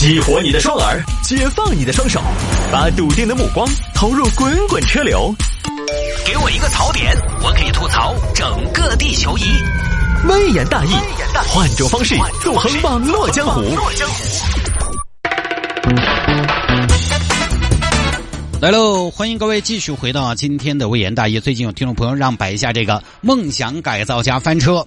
激活你的双耳，解放你的双手，把笃定的目光投入滚滚车流。给我一个槽点，我可以吐槽整个地球仪。微言大义，换种方式纵横网络江湖。来喽！欢迎各位继续回到今天的微言大义。最近有听众朋友让摆一下这个梦想改造家翻车。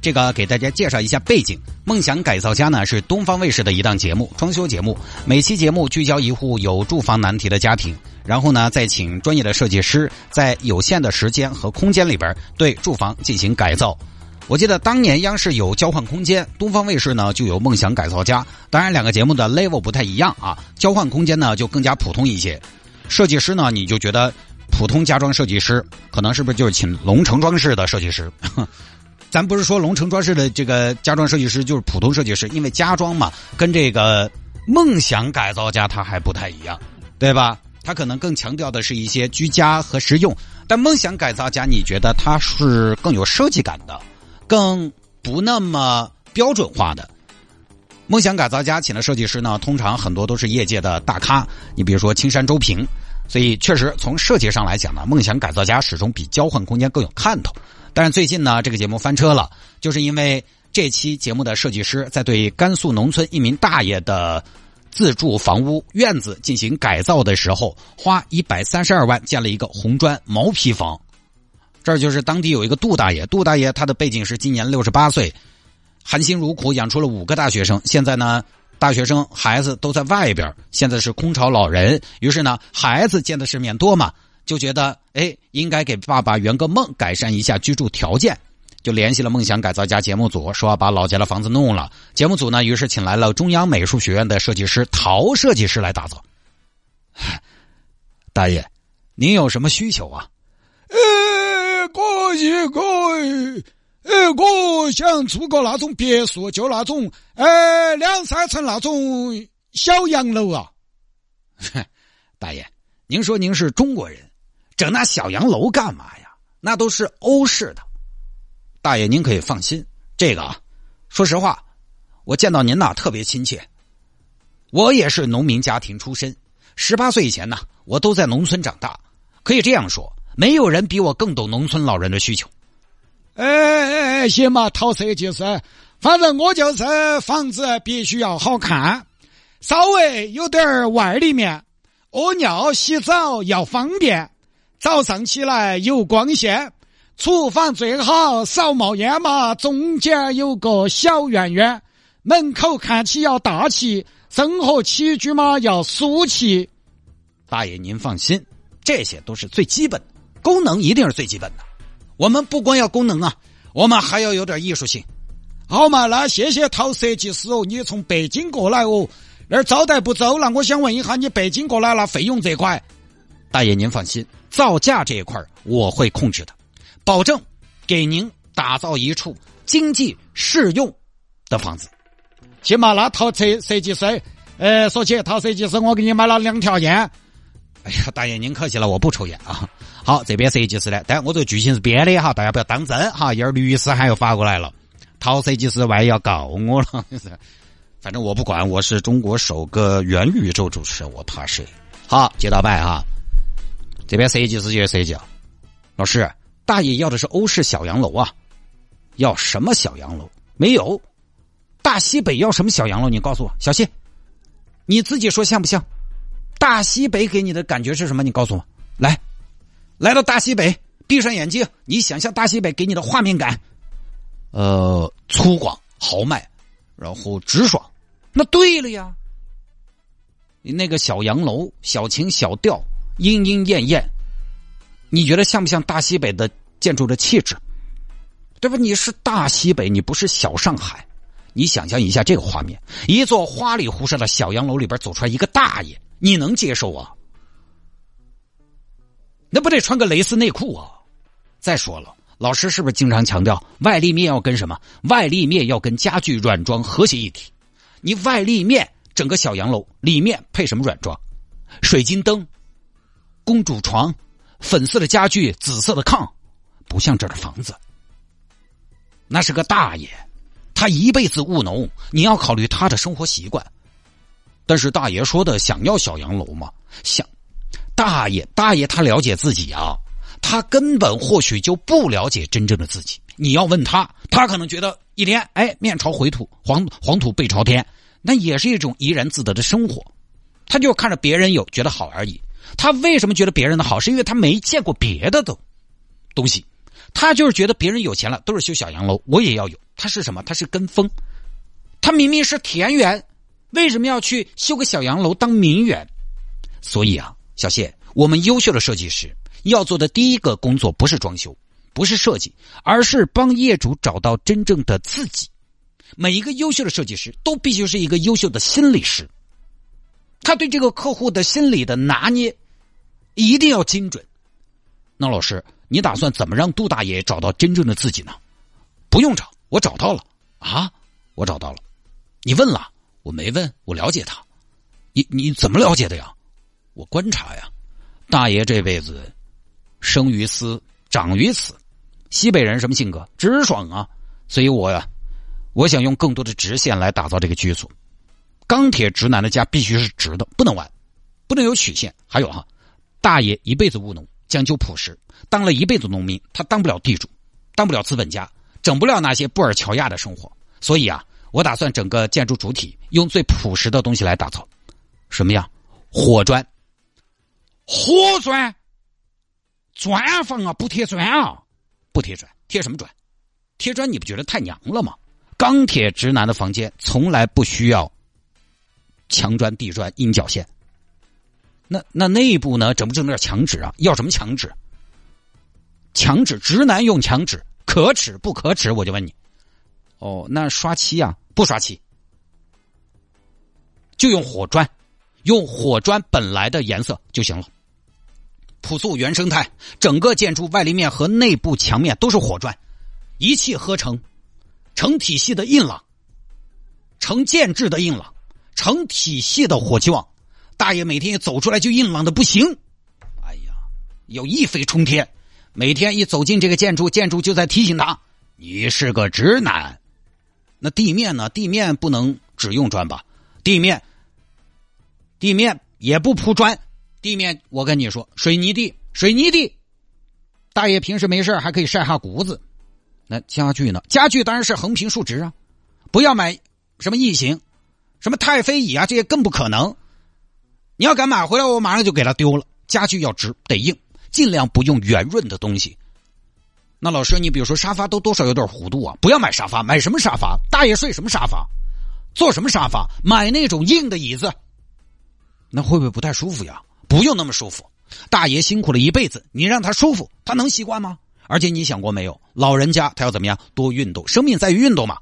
这个给大家介绍一下背景，《梦想改造家》呢是东方卫视的一档节目，装修节目。每期节目聚焦一户有住房难题的家庭，然后呢再请专业的设计师在有限的时间和空间里边对住房进行改造。我记得当年央视有交换空间，东方卫视呢就有梦想改造家。当然两个节目的 level 不太一样啊，交换空间呢就更加普通一些。设计师呢你就觉得普通家装设计师，可能是不是就是请龙城装饰的设计师？咱不是说龙城装饰的这个家装设计师就是普通设计师，因为家装嘛，跟这个梦想改造家他还不太一样，对吧？他可能更强调的是一些居家和实用，但梦想改造家你觉得他是更有设计感的，更不那么标准化的。梦想改造家请的设计师呢，通常很多都是业界的大咖，你比如说青山周平，所以确实从设计上来讲呢，梦想改造家始终比交换空间更有看头。但是最近呢，这个节目翻车了，就是因为这期节目的设计师在对甘肃农村一名大爷的自住房屋院子进行改造的时候，花一百三十二万建了一个红砖毛坯房。这就是当地有一个杜大爷，杜大爷他的背景是今年六十八岁，含辛茹苦养出了五个大学生，现在呢，大学生孩子都在外边，现在是空巢老人，于是呢，孩子见的世面多嘛。就觉得哎，应该给爸爸圆个梦，改善一下居住条件，就联系了梦想改造家节目组，说要把老家的房子弄了。节目组呢，于是请来了中央美术学院的设计师陶设计师来打造。大爷，您有什么需求啊？呃，可以可以，呃，我想租个那种别墅，就那种呃两三层那种小洋楼啊。大爷，您说您是中国人。整那小洋楼干嘛呀？那都是欧式的。大爷，您可以放心，这个啊，说实话，我见到您呐特别亲切。我也是农民家庭出身，十八岁以前呢，我都在农村长大。可以这样说，没有人比我更懂农村老人的需求。哎哎哎，行嘛，陶设计师，反正我就是房子必须要好看，稍微有点儿外里面，屙尿洗澡要方便。早上起来有光线，厨房最好少冒烟嘛。中间有个小院院，门口看起要大气，生活起居嘛要舒气。大爷您放心，这些都是最基本的，功能一定是最基本的。我们不光要功能啊，我们还要有点艺术性。好嘛，那谢谢陶设计师哦，你从北京过来哦，那儿招待不周，那我想问一下，你北京过来了费用这块？大爷您放心。造价这一块我会控制的，保证给您打造一处经济适用的房子。起码那套设设计师，呃，说起陶设计师，我给你买了两条烟。哎呀，大爷您客气了，我不抽烟啊。好，这边设计师呢，但我这个剧情是编的哈，大家不要当真哈。一会儿律师还要发过来了，陶设计师万一要告我了，反正我不管，我是中国首个元宇宙主持人，我怕谁？好，接到拜哈。这边设计师就设计啊，老师，大爷要的是欧式小洋楼啊，要什么小洋楼？没有，大西北要什么小洋楼？你告诉我，小谢，你自己说像不像？大西北给你的感觉是什么？你告诉我，来，来到大西北，闭上眼睛，你想象大西北给你的画面感，呃，粗犷豪迈，然后直爽，那对了呀，那个小洋楼，小情小调。莺莺燕燕，你觉得像不像大西北的建筑的气质？对吧？你是大西北，你不是小上海。你想象一下这个画面：一座花里胡哨的小洋楼里边走出来一个大爷，你能接受啊？那不得穿个蕾丝内裤啊？再说了，老师是不是经常强调外立面要跟什么？外立面要跟家具软装和谐一体。你外立面整个小洋楼里面配什么软装？水晶灯。公主床，粉色的家具，紫色的炕，不像这儿的房子。那是个大爷，他一辈子务农，你要考虑他的生活习惯。但是大爷说的想要小洋楼吗，想大爷大爷他了解自己啊，他根本或许就不了解真正的自己。你要问他，他可能觉得一天哎面朝回土，黄黄土背朝天，那也是一种怡然自得的生活。他就看着别人有觉得好而已。他为什么觉得别人的好？是因为他没见过别的东东西。他就是觉得别人有钱了，都是修小洋楼，我也要有。他是什么？他是跟风。他明明是田园，为什么要去修个小洋楼当名园？所以啊，小谢，我们优秀的设计师要做的第一个工作不是装修，不是设计，而是帮业主找到真正的自己。每一个优秀的设计师都必须是一个优秀的心理师，他对这个客户的心理的拿捏一定要精准。那老师，你打算怎么让杜大爷找到真正的自己呢？不用找，我找到了啊，我找到了。你问了，我没问，我了解他。你你怎么了解的呀？我观察呀。大爷这辈子生于斯，长于此。西北人什么性格？直爽啊。所以我呀，我想用更多的直线来打造这个居所。钢铁直男的家必须是直的，不能弯，不能有曲线。还有哈，大爷一辈子务农，讲究朴实，当了一辈子农民，他当不了地主，当不了资本家，整不了那些布尔乔亚的生活。所以啊。我打算整个建筑主体用最朴实的东西来打造，什么呀？火砖，火砖，砖房啊，不贴砖啊，不贴砖，贴什么砖？贴砖你不觉得太娘了吗？钢铁直男的房间从来不需要墙砖、地砖、阴角线。那那内部呢？整不整点墙纸啊？要什么墙纸？墙纸，直男用墙纸，可耻不可耻？我就问你。哦，那刷漆呀？不刷漆，就用火砖，用火砖本来的颜色就行了。朴素原生态，整个建筑外立面和内部墙面都是火砖，一气呵成，成体系的硬朗，成建制的硬朗，成体系的火气旺。大爷每天一走出来就硬朗的不行，哎呀，有一飞冲天。每天一走进这个建筑，建筑就在提醒他：你是个直男。那地面呢？地面不能只用砖吧？地面，地面也不铺砖，地面我跟你说，水泥地，水泥地。大爷平时没事还可以晒下谷子。那家具呢？家具当然是横平竖直啊，不要买什么异形，什么太妃椅啊，这些更不可能。你要敢买回来，我马上就给他丢了。家具要直得硬，尽量不用圆润的东西。那老师，你比如说沙发都多少有点弧度啊，不要买沙发，买什么沙发？大爷睡什么沙发？坐什么沙发？买那种硬的椅子，那会不会不太舒服呀？不用那么舒服，大爷辛苦了一辈子，你让他舒服，他能习惯吗？而且你想过没有，老人家他要怎么样？多运动，生命在于运动嘛。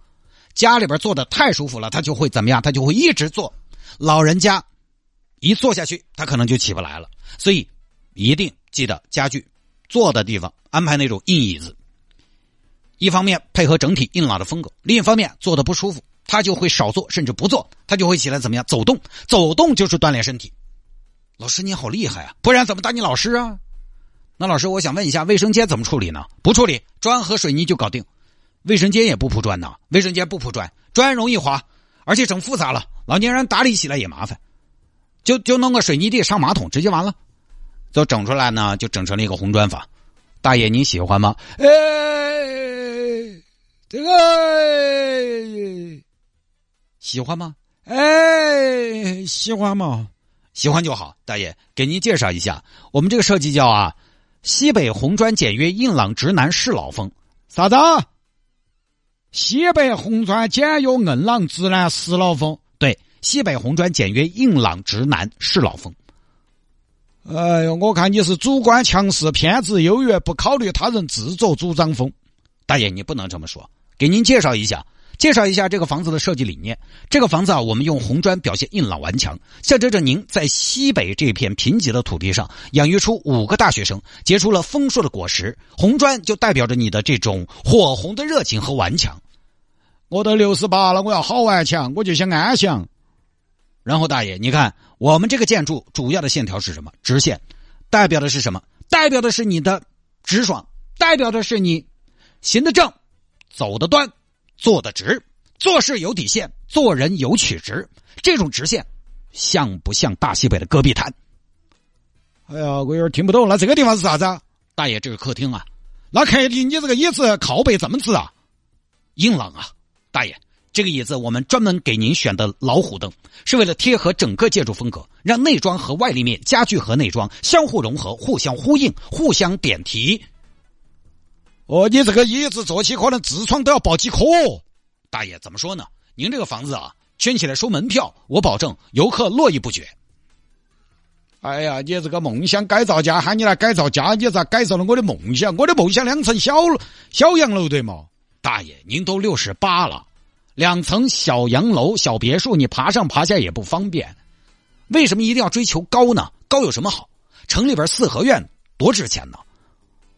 家里边坐的太舒服了，他就会怎么样？他就会一直坐。老人家一坐下去，他可能就起不来了。所以一定记得家具。坐的地方安排那种硬椅子，一方面配合整体硬朗的风格，另一方面坐的不舒服，他就会少坐，甚至不坐，他就会起来怎么样走动，走动就是锻炼身体。老师你好厉害啊，不然怎么当你老师啊？那老师我想问一下，卫生间怎么处理呢？不处理，砖和水泥就搞定。卫生间也不铺砖呐，卫生间不铺砖，砖容易滑，而且整复杂了，老年人打理起来也麻烦，就就弄个水泥地上马桶，直接完了。就整出来呢，就整成了一个红砖房。大爷，你喜欢吗？哎，这个喜欢吗？哎，喜欢吗？喜欢就好。大爷，给您介绍一下，我们这个设计叫啊，西北红砖简约硬朗直男适老风。啥子？西北红砖简约硬朗直男适老风？对，西北红砖简约硬朗直男适老风。哎呦，我看你是主观强势、偏执优越，不考虑他人自作主张风。大爷，你不能这么说。给您介绍一下，介绍一下这个房子的设计理念。这个房子啊，我们用红砖表现硬朗顽强，象征着您在西北这片贫瘠的土地上养育出五个大学生，结出了丰硕的果实。红砖就代表着你的这种火红的热情和顽强。我都六十八了，我要好顽强，我就想安详。然后大爷，你看我们这个建筑主要的线条是什么？直线，代表的是什么？代表的是你的直爽，代表的是你行得正，走得端，做得直，做事有底线，做人有曲直。这种直线像不像大西北的戈壁滩？哎呀，我有点听不懂。那这个地方是啥子啊？大爷，这是客厅啊。那客厅你这个椅子靠背怎么直啊？硬朗啊，大爷。这个椅子我们专门给您选的老虎凳，是为了贴合整个建筑风格，让内装和外立面、家具和内装相互融合、互相呼应、互相点题。哦，你这个椅子坐起可能痔疮都要爆几颗。大爷怎么说呢？您这个房子啊，圈起来收门票，我保证游客络绎不绝。哎呀，你这个梦想改造家喊你来改造家，你咋改造了我的梦想？我的梦想两层小小洋楼对吗？大爷，您都六十八了，两层小洋楼、小别墅，你爬上爬下也不方便。为什么一定要追求高呢？高有什么好？城里边四合院多值钱呢？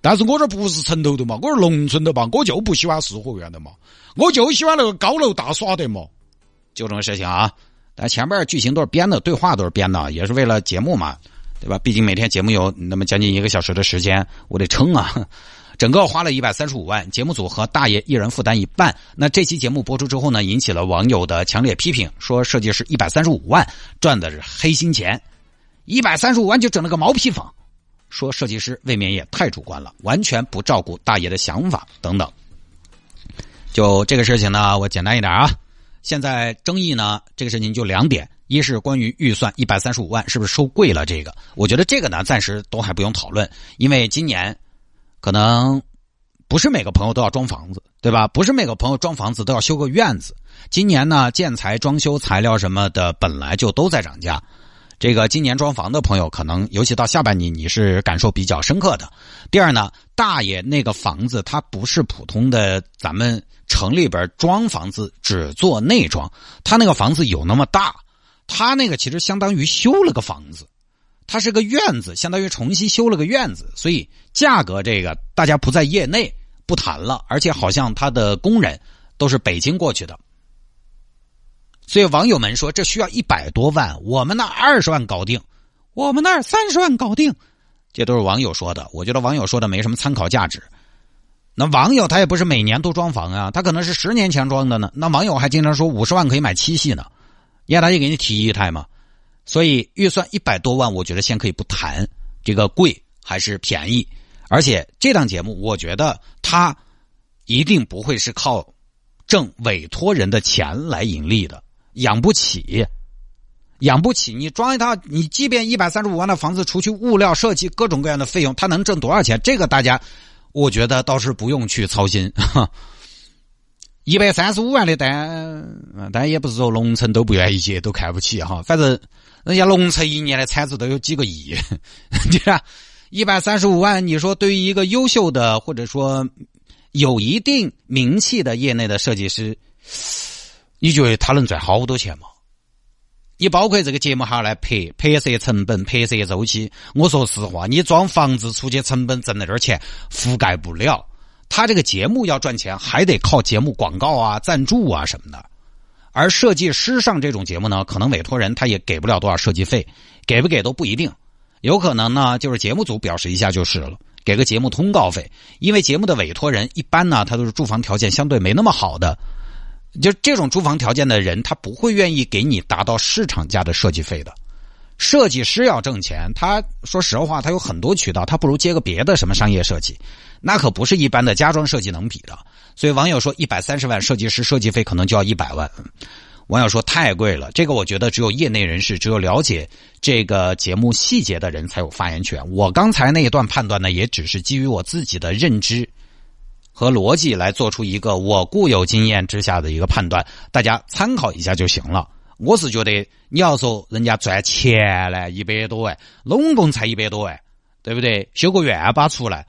但是我这不是城头的嘛，我是农村的嘛，我就不喜欢四合院的嘛，我就喜欢那个高楼大耍的嘛。就这个事情啊。但前边剧情都是编的，对话都是编的，也是为了节目嘛，对吧？毕竟每天节目有那么将近一个小时的时间，我得撑啊。整个花了一百三十五万，节目组和大爷一人负担一半。那这期节目播出之后呢，引起了网友的强烈批评，说设计师一百三十五万赚的是黑心钱，一百三十五万就整了个毛坯房，说设计师未免也太主观了，完全不照顾大爷的想法等等。就这个事情呢，我简单一点啊。现在争议呢，这个事情就两点：一是关于预算一百三十五万是不是收贵了？这个，我觉得这个呢，暂时都还不用讨论，因为今年可能不是每个朋友都要装房子，对吧？不是每个朋友装房子都要修个院子。今年呢，建材、装修材料什么的本来就都在涨价，这个今年装房的朋友可能尤其到下半年你是感受比较深刻的。第二呢，大爷那个房子它不是普通的咱们。城里边装房子只做内装，他那个房子有那么大，他那个其实相当于修了个房子，它是个院子，相当于重新修了个院子，所以价格这个大家不在业内不谈了，而且好像他的工人都是北京过去的，所以网友们说这需要一百多万，我们那二十万搞定，我们那三十万搞定，这都是网友说的，我觉得网友说的没什么参考价值。那网友他也不是每年都装房啊，他可能是十年前装的呢。那网友还经常说五十万可以买七系呢，让他也给你提一台嘛。所以预算一百多万，我觉得先可以不谈这个贵还是便宜。而且这档节目，我觉得他一定不会是靠挣委托人的钱来盈利的，养不起，养不起。你装一套，你即便一百三十五万的房子，除去物料、设计各种各样的费用，他能挣多少钱？这个大家。我觉得倒是不用去操心，一百三十五万的单，但也不是说农村都不愿意接，都看不起哈。反正人家农村一年的产值都有几个亿，对吧？一百三十五万，你说对于一个优秀的或者说有一定名气的业内的设计师，你觉得他能赚好多钱吗？你包括这个节目还要来拍拍摄成本、拍摄周期。我说实话，你装房子出去成本挣那点钱覆盖不了。他这个节目要赚钱，还得靠节目广告啊、赞助啊什么的。而设计师上这种节目呢，可能委托人他也给不了多少设计费，给不给都不一定。有可能呢，就是节目组表示一下就是了，给个节目通告费。因为节目的委托人一般呢，他都是住房条件相对没那么好的。就这种住房条件的人，他不会愿意给你达到市场价的设计费的。设计师要挣钱，他说实话，他有很多渠道，他不如接个别的什么商业设计，那可不是一般的家装设计能比的。所以网友说，一百三十万设计师设计费可能就要一百万。网友说太贵了，这个我觉得只有业内人士，只有了解这个节目细节的人才有发言权。我刚才那一段判断呢，也只是基于我自己的认知。和逻辑来做出一个我固有经验之下的一个判断，大家参考一下就行了。我是觉得你要说人家赚钱呢，一百多万，拢共才一百多万，对不对？修个院把出来，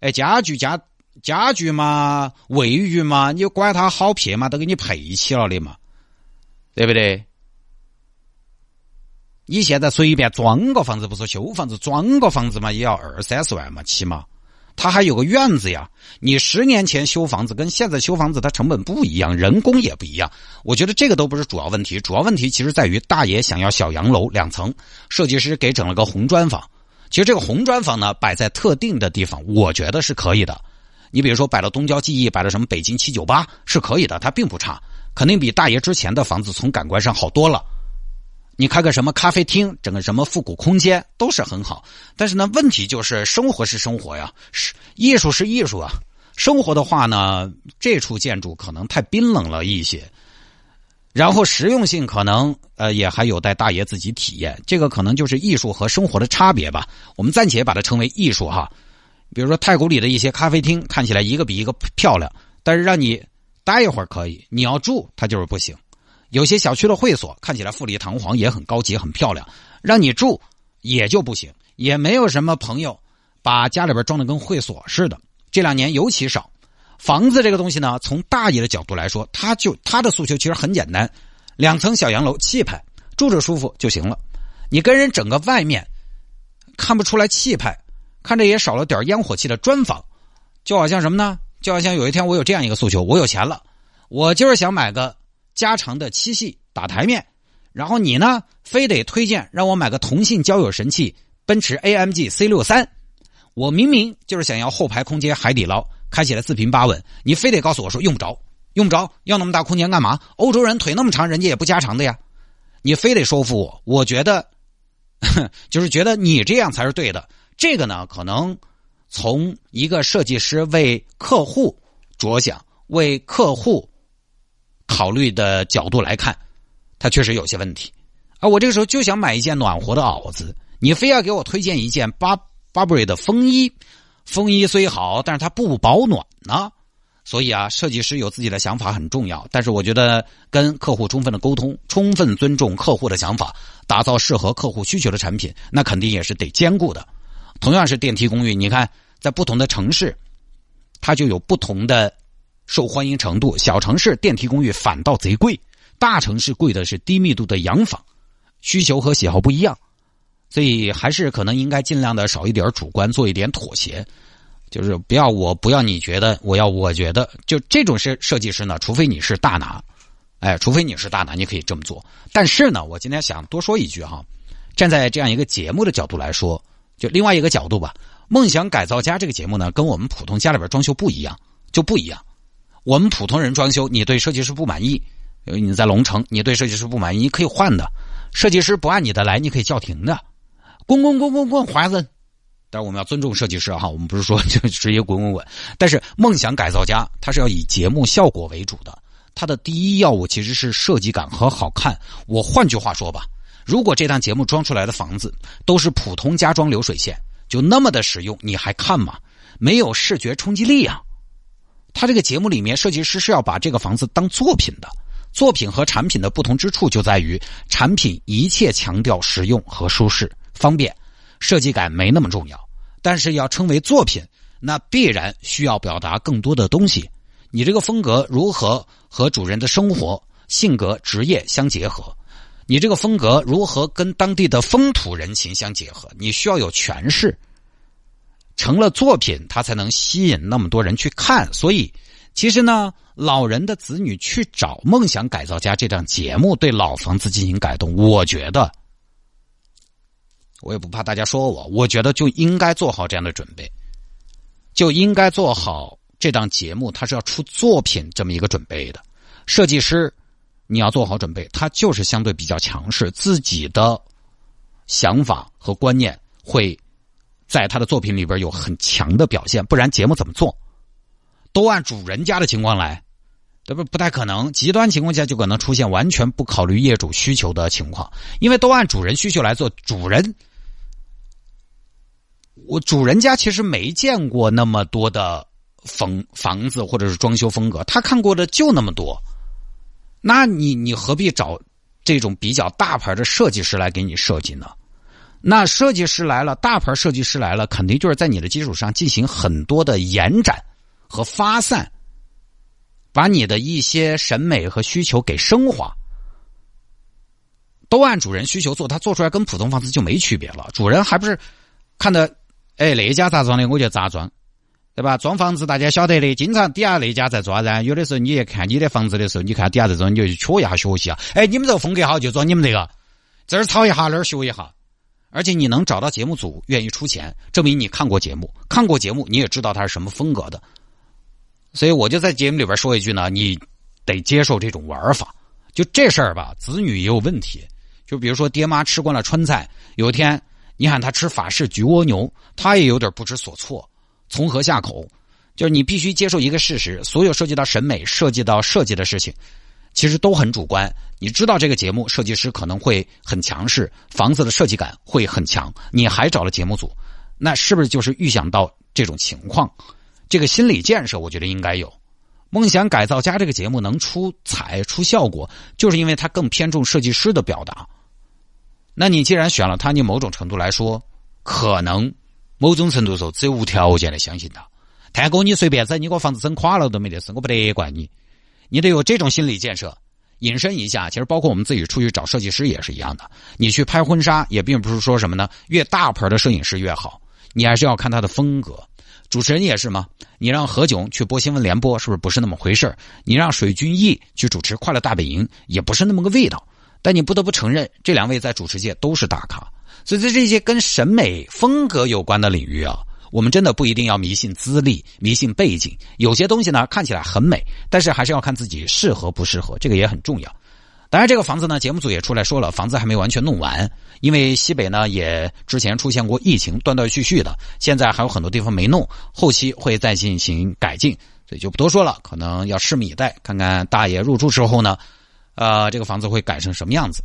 哎，家具家家具嘛，卫浴嘛，你管它好撇嘛，都给你配齐了的嘛，对不对？你现在随便装个房子，不说修房子，装个房子嘛，也要二三十万嘛，起码。他还有个院子呀！你十年前修房子跟现在修房子，它成本不一样，人工也不一样。我觉得这个都不是主要问题，主要问题其实在于大爷想要小洋楼两层，设计师给整了个红砖房。其实这个红砖房呢，摆在特定的地方，我觉得是可以的。你比如说摆了东郊记忆，摆了什么北京七九八，是可以的，它并不差，肯定比大爷之前的房子从感官上好多了。你开个什么咖啡厅，整个什么复古空间都是很好。但是呢，问题就是生活是生活呀，是艺术是艺术啊。生活的话呢，这处建筑可能太冰冷了一些，然后实用性可能呃也还有待大爷自己体验。这个可能就是艺术和生活的差别吧。我们暂且把它称为艺术哈。比如说太古里的一些咖啡厅，看起来一个比一个漂亮，但是让你待一会儿可以，你要住它就是不行。有些小区的会所看起来富丽堂皇，也很高级、很漂亮，让你住也就不行。也没有什么朋友把家里边装的跟会所似的。这两年尤其少。房子这个东西呢，从大爷的角度来说，他就他的诉求其实很简单：两层小洋楼，气派，住着舒服就行了。你跟人整个外面看不出来气派，看着也少了点烟火气的砖房，就好像什么呢？就好像有一天我有这样一个诉求：我有钱了，我就是想买个。加长的七系打台面，然后你呢，非得推荐让我买个同性交友神器奔驰 AMG C 六三。我明明就是想要后排空间海底捞，开起来四平八稳，你非得告诉我说用不着，用不着，要那么大空间干嘛？欧洲人腿那么长，人家也不加长的呀。你非得说服我，我觉得 就是觉得你这样才是对的。这个呢，可能从一个设计师为客户着想，为客户。考虑的角度来看，它确实有些问题。啊，我这个时候就想买一件暖和的袄子，你非要给我推荐一件巴巴布瑞的风衣。风衣虽好，但是它不保暖呢。所以啊，设计师有自己的想法很重要。但是我觉得跟客户充分的沟通，充分尊重客户的想法，打造适合客户需求的产品，那肯定也是得兼顾的。同样是电梯公寓，你看在不同的城市，它就有不同的。受欢迎程度，小城市电梯公寓反倒贼贵，大城市贵的是低密度的洋房，需求和喜好不一样，所以还是可能应该尽量的少一点主观，做一点妥协，就是不要我不要你觉得，我要我觉得，就这种设设计师呢，除非你是大拿，哎，除非你是大拿，你可以这么做。但是呢，我今天想多说一句哈，站在这样一个节目的角度来说，就另外一个角度吧，梦想改造家这个节目呢，跟我们普通家里边装修不一样，就不一样。我们普通人装修，你对设计师不满意，你在龙城，你对设计师不满意，你可以换的。设计师不按你的来，你可以叫停的。滚滚滚滚滚，华人。但是我们要尊重设计师哈，我们不是说就直接滚滚滚。但是梦想改造家，它是要以节目效果为主的，它的第一要务其实是设计感和好看。我换句话说吧，如果这档节目装出来的房子都是普通家装流水线，就那么的实用，你还看吗？没有视觉冲击力啊。他这个节目里面，设计师是要把这个房子当作品的。作品和产品的不同之处就在于，产品一切强调实用和舒适、方便，设计感没那么重要。但是要称为作品，那必然需要表达更多的东西。你这个风格如何和主人的生活、性格、职业相结合？你这个风格如何跟当地的风土人情相结合？你需要有诠释。成了作品，它才能吸引那么多人去看。所以，其实呢，老人的子女去找《梦想改造家》这档节目，对老房子进行改动，我觉得，我也不怕大家说我，我觉得就应该做好这样的准备，就应该做好这档节目，它是要出作品这么一个准备的。设计师，你要做好准备，他就是相对比较强势，自己的想法和观念会。在他的作品里边有很强的表现，不然节目怎么做？都按主人家的情况来，这不不太可能。极端情况下就可能出现完全不考虑业主需求的情况，因为都按主人需求来做。主人，我主人家其实没见过那么多的房房子或者是装修风格，他看过的就那么多。那你你何必找这种比较大牌的设计师来给你设计呢？那设计师来了，大牌设计师来了，肯定就是在你的基础上进行很多的延展和发散，把你的一些审美和需求给升华，都按主人需求做，他做出来跟普通房子就没区别了。主人还不是看的，哎，那家咋装的，我就咋装，对吧？装房子大家晓得的，经常底下那家在装噻。有的时候你也看你的房子的时候，你看底下这种，你就去瞧一下学习啊。哎，你们这个风格好，就装你们这个，这儿抄一下，那儿学一下。而且你能找到节目组愿意出钱，证明你看过节目，看过节目你也知道它是什么风格的。所以我就在节目里边说一句呢，你得接受这种玩法。就这事儿吧，子女也有问题。就比如说爹妈吃惯了川菜，有一天你喊他吃法式焗蜗牛，他也有点不知所措，从何下口？就是你必须接受一个事实：所有涉及到审美、涉及到设计的事情，其实都很主观。你知道这个节目设计师可能会很强势，房子的设计感会很强，你还找了节目组，那是不是就是预想到这种情况？这个心理建设，我觉得应该有。梦想改造家这个节目能出彩出效果，就是因为它更偏重设计师的表达。那你既然选了他，你某种程度来说，可能某种程度说只有无条件的相信他。太哥，你随便整，你给我房子整垮了都没得事，我不得怪你。你得有这种心理建设。引申一下，其实包括我们自己出去找设计师也是一样的。你去拍婚纱，也并不是说什么呢，越大牌的摄影师越好，你还是要看他的风格。主持人也是吗？你让何炅去播新闻联播，是不是不是那么回事你让水军毅去主持《快乐大本营》，也不是那么个味道。但你不得不承认，这两位在主持界都是大咖。所以在这些跟审美风格有关的领域啊，我们真的不一定要迷信资历、迷信背景。有些东西呢，看起来很美，但是还是要看自己适合不适合，这个也很重要。当然，这个房子呢，节目组也出来说了，房子还没完全弄完，因为西北呢也之前出现过疫情，断断续续的，现在还有很多地方没弄，后期会再进行改进，所以就不多说了，可能要拭目以待，看看大爷入住之后呢，呃，这个房子会改成什么样子。